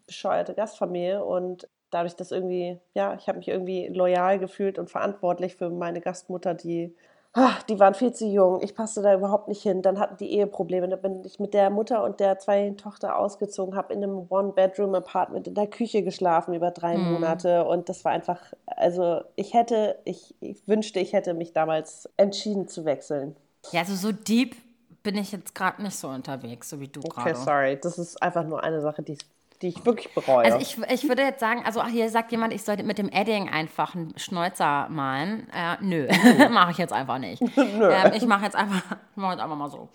bescheuerte Gastfamilie und dadurch, dass irgendwie, ja, ich habe mich irgendwie loyal gefühlt und verantwortlich für meine Gastmutter, die, ach, die waren viel zu jung. Ich passte da überhaupt nicht hin. Dann hatten die Eheprobleme. Da bin ich mit der Mutter und der zwei Tochter ausgezogen, habe in einem One-Bedroom-Apartment in der Küche geschlafen über drei mhm. Monate. Und das war einfach, also ich hätte, ich, ich wünschte, ich hätte mich damals entschieden zu wechseln. Ja, also so deep bin ich jetzt gerade nicht so unterwegs, so wie du gerade. Okay, sorry. Das ist einfach nur eine Sache, die ist die ich wirklich bereue. Also ich, ich würde jetzt sagen, also hier sagt jemand, ich sollte mit dem Edding einfach einen Schnäuzer malen. Äh, nö, mache ich jetzt einfach nicht. Ähm, ich mache jetzt, einfach, mach jetzt einfach mal so.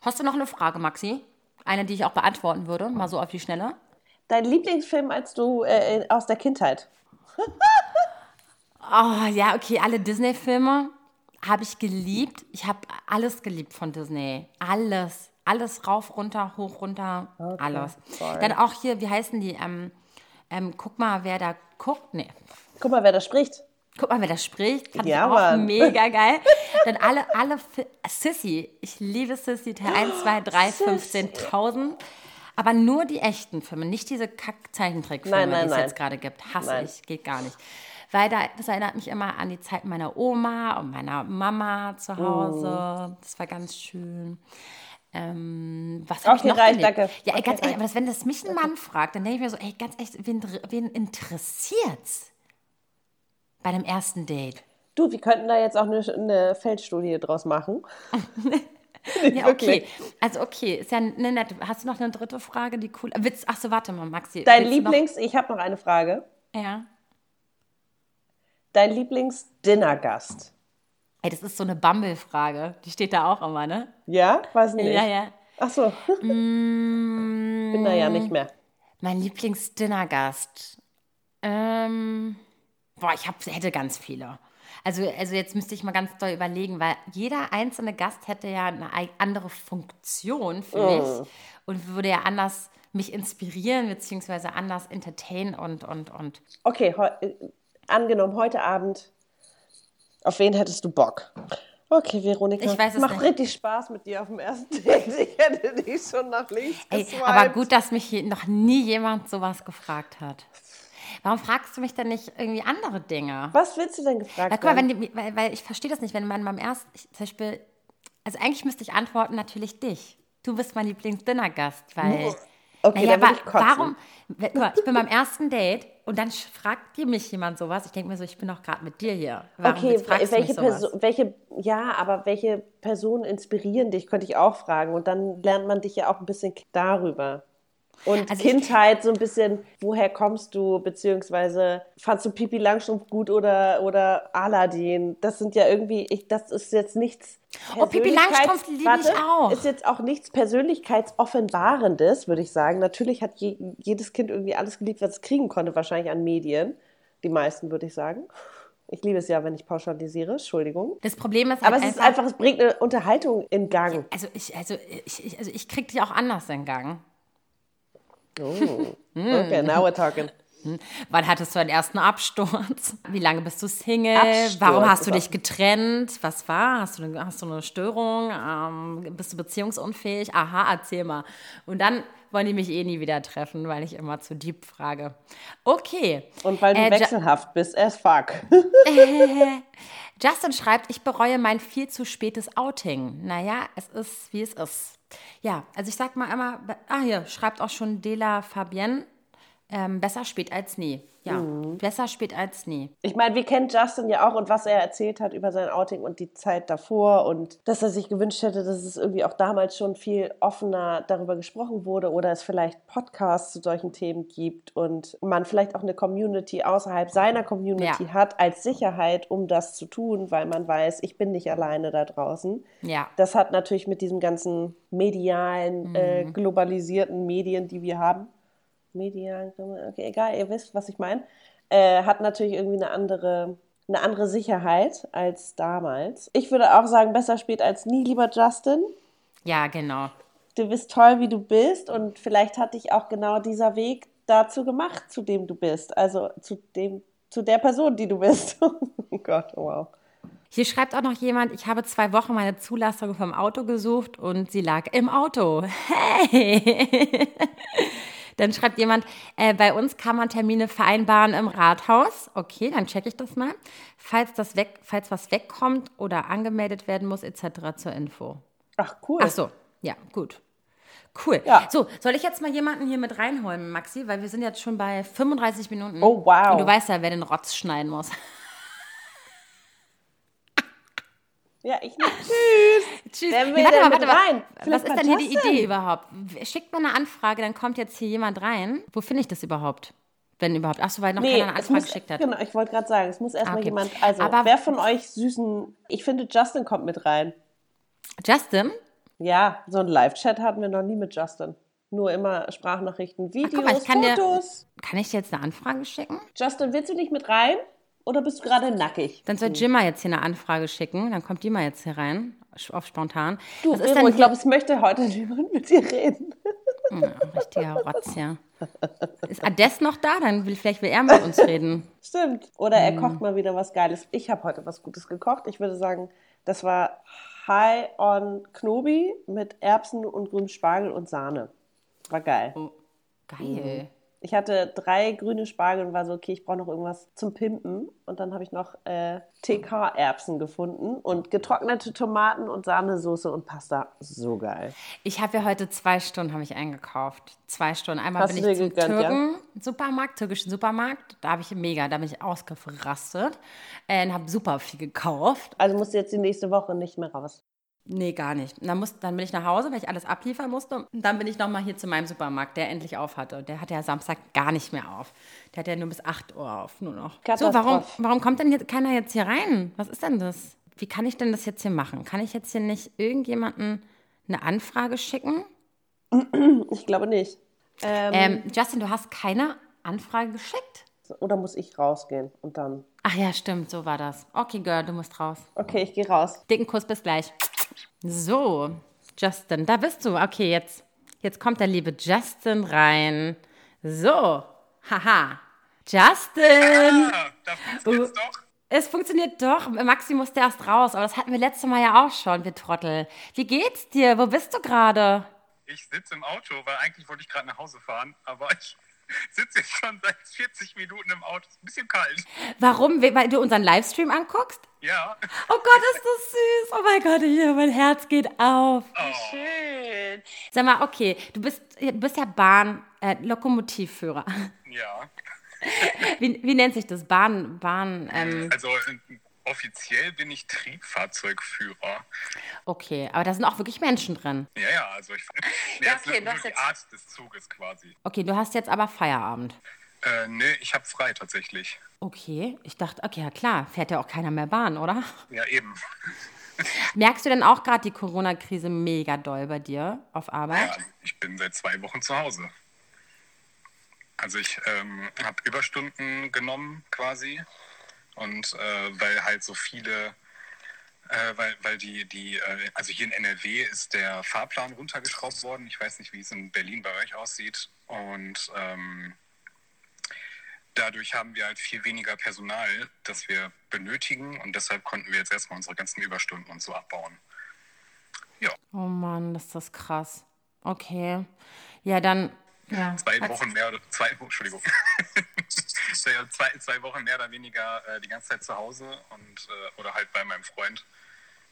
Hast du noch eine Frage, Maxi? Eine, die ich auch beantworten würde, mal so auf die Schnelle. Dein Lieblingsfilm als du äh, aus der Kindheit? oh, ja, okay, alle Disney-Filme habe ich geliebt. Ich habe alles geliebt von Disney. Alles alles rauf, runter, hoch, runter, okay, alles. Sorry. Dann auch hier, wie heißen die? Ähm, ähm, guck mal, wer da guckt. Nee. Guck mal, wer da spricht. Guck mal, wer da spricht. Fand ja, ich auch Mann. mega geil. Dann alle, alle, Sissy. Ich liebe Sissy. Teil 1, 2, 3, 15.000. Aber nur die echten Filme, nicht diese Kack-Zeichentrickfilme, die es jetzt gerade gibt. Hasse nein. ich, geht gar nicht. Weil da, das erinnert mich immer an die Zeit meiner Oma und meiner Mama zu Hause. Mm. Das war ganz schön. Ähm, was habe ich noch reich, danke. Ja, okay, ganz ehrlich, aber das, wenn das mich ein Mann fragt, dann denke ich mir so, ey, ganz echt, wen, wen interessiert's bei dem ersten Date? Du, wir könnten da jetzt auch eine, eine Feldstudie draus machen. ja, okay. Also okay, ist ja eine nette. Hast du noch eine dritte Frage, die cool. Witz, ach so, warte mal, Maxi. Dein Lieblings, ich habe noch eine Frage. Ja. Dein Lieblings-Dinnergast? Ey, das ist so eine Bumble-Frage. Die steht da auch immer, ne? Ja? Weiß nicht. Ja, ja. Ach so. Mm, Bin da ja nicht mehr. Mein Lieblings-Dinnergast. Ähm, boah, ich hab, hätte ganz viele. Also, also jetzt müsste ich mal ganz doll überlegen, weil jeder einzelne Gast hätte ja eine andere Funktion für oh. mich und würde ja anders mich inspirieren beziehungsweise anders entertainen und und und. Okay, äh, angenommen heute Abend, auf wen hättest du Bock? Okay, Veronika, ich weiß es macht nicht. richtig Spaß mit dir auf dem ersten Date. Ich hätte dich schon nach links Ey, Aber gut, dass mich noch nie jemand sowas gefragt hat. Warum fragst du mich denn nicht irgendwie andere Dinge? Was willst du denn gefragt weil, guck mal, die, weil, weil, ich verstehe das nicht, wenn man beim ersten, ich, zum Beispiel, also eigentlich müsste ich antworten, natürlich dich. Du bist mein Lieblingsdinnergast, weil... Okay, naja, dann ich warum? Ich bin beim ersten Date und dann fragt dir mich jemand sowas. Ich denke mir so, ich bin doch gerade mit dir hier. Warum okay, welche Person, welche, ja, aber welche Personen inspirieren dich, könnte ich auch fragen. Und dann lernt man dich ja auch ein bisschen darüber. Und also Kindheit so ein bisschen, woher kommst du, beziehungsweise fandst du Pipi Langstrumpf gut oder, oder Aladdin? Das sind ja irgendwie, ich, das ist jetzt nichts. Oh, Pipi Langstrumpf liebe ich auch. Ist jetzt auch nichts Persönlichkeitsoffenbarendes, würde ich sagen. Natürlich hat je, jedes Kind irgendwie alles geliebt, was es kriegen konnte, wahrscheinlich an Medien. Die meisten, würde ich sagen. Ich liebe es ja, wenn ich pauschalisiere, Entschuldigung. Das Problem ist halt Aber es einfach, ist einfach, es bringt eine Unterhaltung in Gang. Also ich, also ich, also ich kriege die auch anders in Gang. Oh, okay, now we're talking. Hm. Wann hattest du deinen ersten Absturz? Wie lange bist du Single? Absturz, Warum hast du dich getrennt? Was war? Hast du, hast du eine Störung? Ähm, bist du beziehungsunfähig? Aha, erzähl mal. Und dann wollen die mich eh nie wieder treffen, weil ich immer zu deep frage. Okay. Und weil du äh, wechselhaft bist, as fuck. Justin schreibt, ich bereue mein viel zu spätes Outing. Naja, es ist, wie es ist. Ja, also ich sag mal immer, ah hier, schreibt auch schon Dela Fabienne, ähm, besser spät als nie. Ja, mhm. besser spät als nie. Ich meine, wir kennen Justin ja auch und was er erzählt hat über sein Outing und die Zeit davor und dass er sich gewünscht hätte, dass es irgendwie auch damals schon viel offener darüber gesprochen wurde oder es vielleicht Podcasts zu solchen Themen gibt und man vielleicht auch eine Community außerhalb seiner Community ja. hat als Sicherheit, um das zu tun, weil man weiß, ich bin nicht alleine da draußen. Ja. Das hat natürlich mit diesem ganzen medialen, äh, mhm. äh, globalisierten Medien, die wir haben, medial, okay, egal, ihr wisst, was ich meine, äh, hat natürlich irgendwie eine andere, eine andere Sicherheit als damals. Ich würde auch sagen, besser spät als nie, lieber Justin. Ja, genau. Du bist toll, wie du bist und vielleicht hat dich auch genau dieser Weg dazu gemacht, zu dem du bist. Also zu dem, zu der Person, die du bist. oh Gott, wow. Hier schreibt auch noch jemand, ich habe zwei Wochen meine Zulassung vom Auto gesucht und sie lag im Auto. Hey! Dann schreibt jemand, äh, bei uns kann man Termine vereinbaren im Rathaus. Okay, dann checke ich das mal. Falls, das weg, falls was wegkommt oder angemeldet werden muss, etc. zur Info. Ach, cool. Ach so, ja, gut. Cool. Ja. So, soll ich jetzt mal jemanden hier mit reinholen, Maxi? Weil wir sind jetzt schon bei 35 Minuten. Oh, wow. Und du weißt ja, wer den Rotz schneiden muss. Ja, ich nicht. Tschüss. Tschüss. Wer will warte mal, warte mal. Was ist denn hier die Idee überhaupt? Schickt mir eine Anfrage, dann kommt jetzt hier jemand rein. Wo finde ich das überhaupt? Wenn überhaupt. Achso, weil noch nee, keiner eine Anfrage muss, geschickt hat. Genau, ich wollte gerade sagen, es muss erstmal ah, okay. jemand. Also, Aber wer von euch süßen. Ich finde, Justin kommt mit rein. Justin? Ja, so ein Live-Chat hatten wir noch nie mit Justin. Nur immer Sprachnachrichten, Videos, Ach, mal, kann Fotos. Dir, kann ich dir jetzt eine Anfrage schicken? Justin, willst du nicht mit rein? Oder bist du gerade nackig? Dann soll Jimma jetzt hier eine Anfrage schicken. Dann kommt Jimma jetzt hier rein, auf spontan. Du, Was ist denn ich glaube, es möchte heute niemand mit dir reden. Ja, richtiger Rotz, ja. Ist Ades noch da? Dann will vielleicht will er mit uns reden. Stimmt. Oder er hm. kocht mal wieder was Geiles. Ich habe heute was Gutes gekocht. Ich würde sagen, das war High on Knobi mit Erbsen und grünem Spargel und Sahne. War geil. Oh, geil. Mhm. Ich hatte drei grüne Spargel und war so, okay, ich brauche noch irgendwas zum Pimpen. Und dann habe ich noch äh, TK-Erbsen gefunden und getrocknete Tomaten und Sahnesoße und Pasta. So geil. Ich habe ja heute zwei Stunden habe ich eingekauft. Zwei Stunden. Einmal Hast bin ich zum gegönnt, Türken ja? Supermarkt, türkischen Supermarkt. Da habe ich mega, da bin ich ausgerastet äh, und habe super viel gekauft. Also musst du jetzt die nächste Woche nicht mehr raus. Nee, gar nicht. Dann, muss, dann bin ich nach Hause, weil ich alles abliefern musste. Und dann bin ich nochmal hier zu meinem Supermarkt, der endlich auf hatte. Der hat ja Samstag gar nicht mehr auf. Der hat ja nur bis 8 Uhr auf, nur noch. So, warum, warum kommt denn jetzt keiner jetzt hier rein? Was ist denn das? Wie kann ich denn das jetzt hier machen? Kann ich jetzt hier nicht irgendjemanden eine Anfrage schicken? Ich glaube nicht. Ähm, ähm, Justin, du hast keine Anfrage geschickt? Oder muss ich rausgehen und dann? Ach ja, stimmt, so war das. Okay, Girl, du musst raus. Okay, ich gehe raus. Dicken Kuss, bis gleich. So, Justin, da bist du. Okay, jetzt, jetzt kommt der liebe Justin rein. So, haha. Justin! Ah, da funktioniert's uh, doch. Es funktioniert doch. Maxi musste erst raus, aber das hatten wir letztes Mal ja auch schon, wir Trottel. Wie geht's dir? Wo bist du gerade? Ich sitze im Auto, weil eigentlich wollte ich gerade nach Hause fahren, aber ich sitze jetzt schon seit 40 Minuten im Auto. Ist ein bisschen kalt. Warum? Weil du unseren Livestream anguckst? Ja. Oh Gott, ist das süß. Oh mein Gott, ich, mein Herz geht auf. Oh. Schön. Sag mal, okay, du bist, du bist ja Bahn, äh, Lokomotivführer. Ja. Wie, wie nennt sich das? Bahn, Bahn. Ähm also offiziell bin ich Triebfahrzeugführer. Okay, aber da sind auch wirklich Menschen drin. Ja, ja, also ich ja, okay, das ist die Art des Zuges quasi. Okay, du hast jetzt aber Feierabend. Äh, nee, ich habe frei tatsächlich. Okay, ich dachte, okay, ja klar, fährt ja auch keiner mehr Bahn, oder? Ja, eben. Merkst du denn auch gerade die Corona-Krise mega doll bei dir auf Arbeit? Ja, ich bin seit zwei Wochen zu Hause. Also ich ähm, habe Überstunden genommen quasi und äh, weil halt so viele, äh, weil, weil die, die, äh, also hier in NRW ist der Fahrplan runtergeschraubt worden. Ich weiß nicht, wie es in Berlin bei euch aussieht. Und ähm, dadurch haben wir halt viel weniger Personal, das wir benötigen. Und deshalb konnten wir jetzt erstmal unsere ganzen Überstunden und so abbauen. Ja. Oh Mann, ist das krass. Okay. Ja, dann. Ja. Zwei Wochen mehr oder zwei, Entschuldigung. zwei, zwei Wochen mehr oder weniger äh, die ganze Zeit zu Hause und äh, oder halt bei meinem Freund.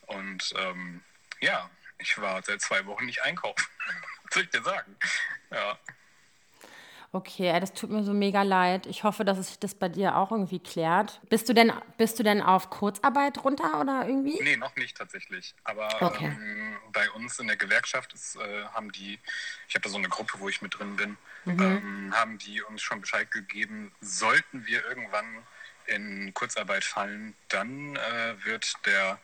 Und ähm, ja, ich war seit zwei Wochen nicht einkaufen. Was soll ich dir sagen? Ja. Okay, das tut mir so mega leid. Ich hoffe, dass sich das bei dir auch irgendwie klärt. Bist du denn, bist du denn auf Kurzarbeit runter oder irgendwie? Nee, noch nicht tatsächlich. Aber okay. ähm, bei uns in der Gewerkschaft ist, äh, haben die, ich habe da so eine Gruppe, wo ich mit drin bin, mhm. ähm, haben die uns schon Bescheid gegeben, sollten wir irgendwann in Kurzarbeit fallen, dann äh, wird der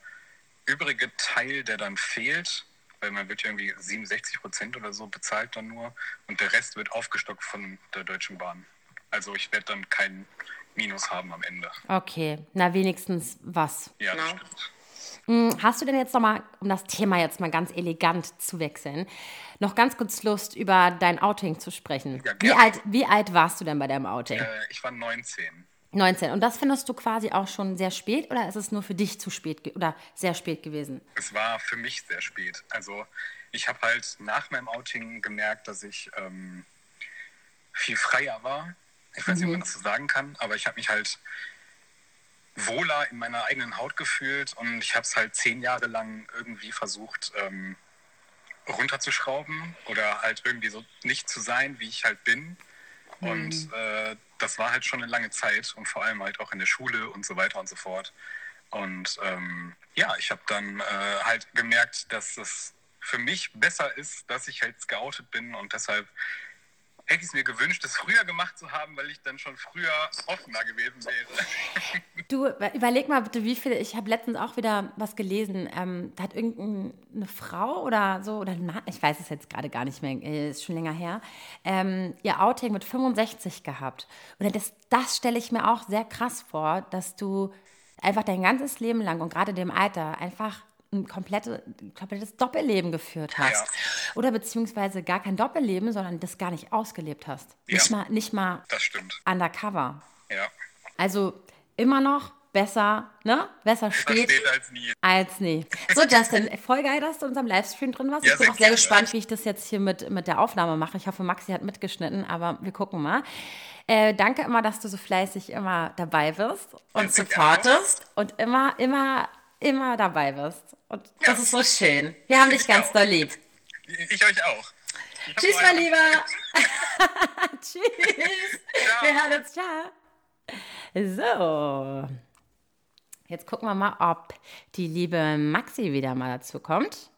übrige Teil, der dann fehlt, weil man wird irgendwie 67 Prozent oder so bezahlt dann nur und der Rest wird aufgestockt von der Deutschen Bahn. Also ich werde dann kein Minus haben am Ende. Okay, na wenigstens was. Ja, das genau. stimmt. Hm, hast du denn jetzt nochmal, um das Thema jetzt mal ganz elegant zu wechseln, noch ganz kurz Lust, über dein Outing zu sprechen? Ja, wie, alt, wie alt warst du denn bei deinem Outing? Äh, ich war 19. 19. Und das findest du quasi auch schon sehr spät oder ist es nur für dich zu spät oder sehr spät gewesen? Es war für mich sehr spät. Also ich habe halt nach meinem Outing gemerkt, dass ich ähm, viel freier war. Ich weiß nicht, mhm. ob man das so sagen kann, aber ich habe mich halt wohler in meiner eigenen Haut gefühlt und ich habe es halt zehn Jahre lang irgendwie versucht ähm, runterzuschrauben oder halt irgendwie so nicht zu sein, wie ich halt bin. Mhm. Und äh, das war halt schon eine lange Zeit und vor allem halt auch in der Schule und so weiter und so fort. Und ähm, ja, ich habe dann äh, halt gemerkt, dass es für mich besser ist, dass ich halt geoutet bin und deshalb hätte ich es mir gewünscht, es früher gemacht zu haben, weil ich dann schon früher offener gewesen wäre. Du, überleg mal bitte, wie viele, ich habe letztens auch wieder was gelesen, ähm, da hat irgendeine Frau oder so, oder ich weiß es jetzt gerade gar nicht mehr, äh, ist schon länger her, ähm, ihr Outing mit 65 gehabt. Und das, das stelle ich mir auch sehr krass vor, dass du einfach dein ganzes Leben lang und gerade dem Alter einfach ein komplette, komplettes Doppelleben geführt hast. Ja. Oder beziehungsweise gar kein Doppelleben, sondern das gar nicht ausgelebt hast. Ja. Nicht mal, nicht mal das stimmt. undercover. Ja. Also immer noch besser, ne? Besser steht, steht als nie. Als nie. So, Justin, voll geil, dass du in unserem Livestream drin warst. Ja, ich bin auch sehr gerne. gespannt, wie ich das jetzt hier mit, mit der Aufnahme mache. Ich hoffe, Maxi hat mitgeschnitten, aber wir gucken mal. Äh, danke immer, dass du so fleißig immer dabei bist und supportest und immer, immer, immer dabei bist. Und ja, das ist so schön. Wir haben dich ganz doll lieb. Ich euch auch. Ich Tschüss, mein Lieber. Tschüss. Ciao. Wir hören uns. Ciao. So. Jetzt gucken wir mal, ob die liebe Maxi wieder mal dazu kommt.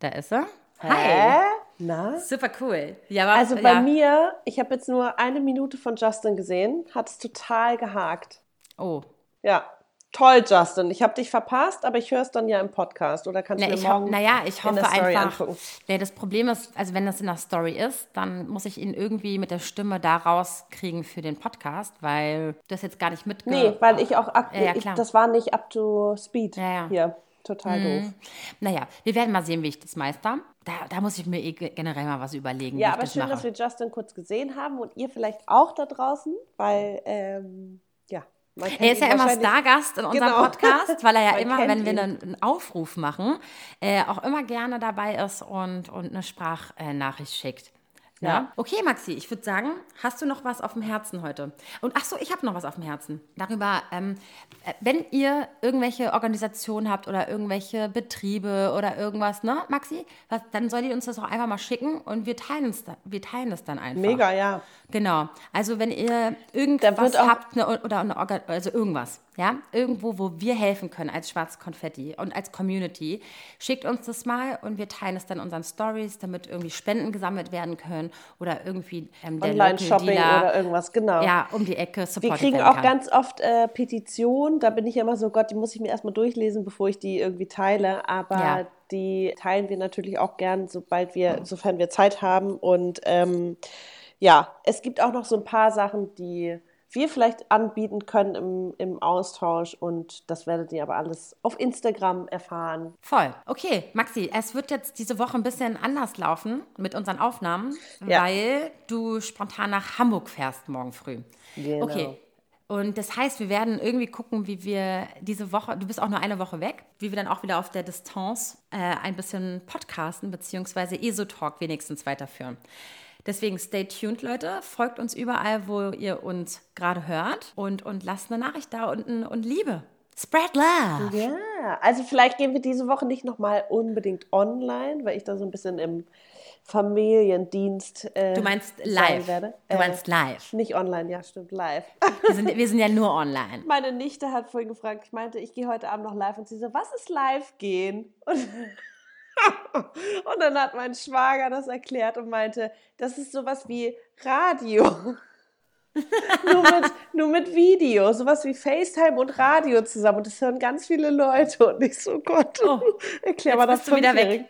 Da ist sie. Hi. Na? Super cool. Ja, aber, also bei ja. mir, ich habe jetzt nur eine Minute von Justin gesehen, hat es total gehakt. Oh. Ja, Toll, Justin. Ich habe dich verpasst, aber ich höre es dann ja im Podcast oder kannst du mir morgen Naja, ich hoffe einfach. Nee, das Problem ist, also wenn das in der Story ist, dann muss ich ihn irgendwie mit der Stimme da rauskriegen für den Podcast, weil du das jetzt gar nicht mitge... Nee, weil ich auch... Ja, ja, ich, das war nicht up to speed ja, hier. Total mhm. doof. Naja, wir werden mal sehen, wie ich das meister. Da, da muss ich mir eh generell mal was überlegen. Ja, aber das schön, mache. dass wir Justin kurz gesehen haben und ihr vielleicht auch da draußen, weil... Ähm, er ist ja immer Stargast in unserem genau. Podcast, weil er ja immer, wenn wir einen, einen Aufruf machen, äh, auch immer gerne dabei ist und, und eine Sprachnachricht schickt. Ja. ja. Okay, Maxi, ich würde sagen, hast du noch was auf dem Herzen heute? Und ach so, ich habe noch was auf dem Herzen. Darüber, ähm, äh, wenn ihr irgendwelche Organisationen habt oder irgendwelche Betriebe oder irgendwas, ne, Maxi, was, dann soll ihr uns das auch einfach mal schicken und wir teilen es, wir teilen es dann einfach. Mega, ja. Genau. Also wenn ihr irgendwas habt ne, oder eine Organ also irgendwas, ja, irgendwo, wo wir helfen können als Schwarz Konfetti und als Community, schickt uns das mal und wir teilen es dann in unseren Stories, damit irgendwie Spenden gesammelt werden können oder irgendwie ähm, Online-Shopping oder irgendwas, genau. Ja, um die Ecke supportet Wir kriegen auch ganz oft äh, Petitionen, da bin ich immer so, Gott, die muss ich mir erstmal durchlesen, bevor ich die irgendwie teile, aber ja. die teilen wir natürlich auch gern, sobald wir, sofern wir Zeit haben. Und ähm, ja, es gibt auch noch so ein paar Sachen, die wir vielleicht anbieten können im, im Austausch und das werdet ihr aber alles auf Instagram erfahren. Voll. Okay, Maxi, es wird jetzt diese Woche ein bisschen anders laufen mit unseren Aufnahmen, ja. weil du spontan nach Hamburg fährst morgen früh. Genau. Okay. Und das heißt, wir werden irgendwie gucken, wie wir diese Woche, du bist auch nur eine Woche weg, wie wir dann auch wieder auf der Distanz äh, ein bisschen podcasten, beziehungsweise ESO-Talk wenigstens weiterführen. Deswegen stay tuned, Leute. Folgt uns überall, wo ihr uns gerade hört und, und lasst eine Nachricht da unten und Liebe. Spread love. Ja, also vielleicht gehen wir diese Woche nicht nochmal unbedingt online, weil ich da so ein bisschen im Familiendienst. Äh, du meinst live? Werde. Du meinst äh, live? Nicht online, ja, stimmt, live. Wir sind, wir sind ja nur online. Meine Nichte hat vorhin gefragt, ich meinte, ich gehe heute Abend noch live und sie so, was ist live gehen? Und und dann hat mein Schwager das erklärt und meinte, das ist sowas wie Radio. nur, mit, nur mit Video, sowas wie FaceTime und Radio zusammen. Und das hören ganz viele Leute. Und ich so, Gott, oh, erklär mal das wieder weg.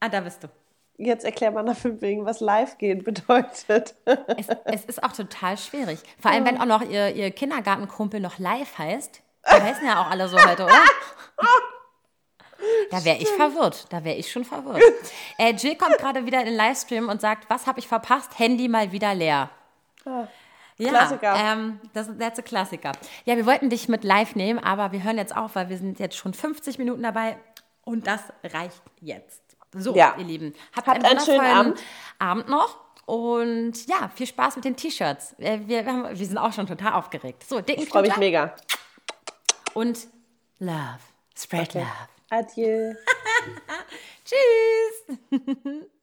Ah, da bist du. Jetzt erklär mal nach Fünfjährigen, was Live-Gehen bedeutet. Es, es, ist auch total schwierig. Vor allem, wenn auch noch ihr, ihr Kindergartenkumpel noch live heißt. Die heißen ja auch alle so heute, oder? Da wäre ich verwirrt. Da wäre ich schon verwirrt. Äh, Jill kommt gerade wieder in den Livestream und sagt, was habe ich verpasst? Handy mal wieder leer. Ah, ja, Klassiker. Ähm, das ist ein Klassiker. Ja, wir wollten dich mit live nehmen, aber wir hören jetzt auf, weil wir sind jetzt schon 50 Minuten dabei und das reicht jetzt. So, ja. ihr Lieben, habt, habt einen, einen schönen Abend. Abend noch. Und ja, viel Spaß mit den T-Shirts. Äh, wir, wir, wir, sind auch schon total aufgeregt. So, dicken Ich freue mich mega. Und Love. Spread okay. Love. Adieu. Tschüss.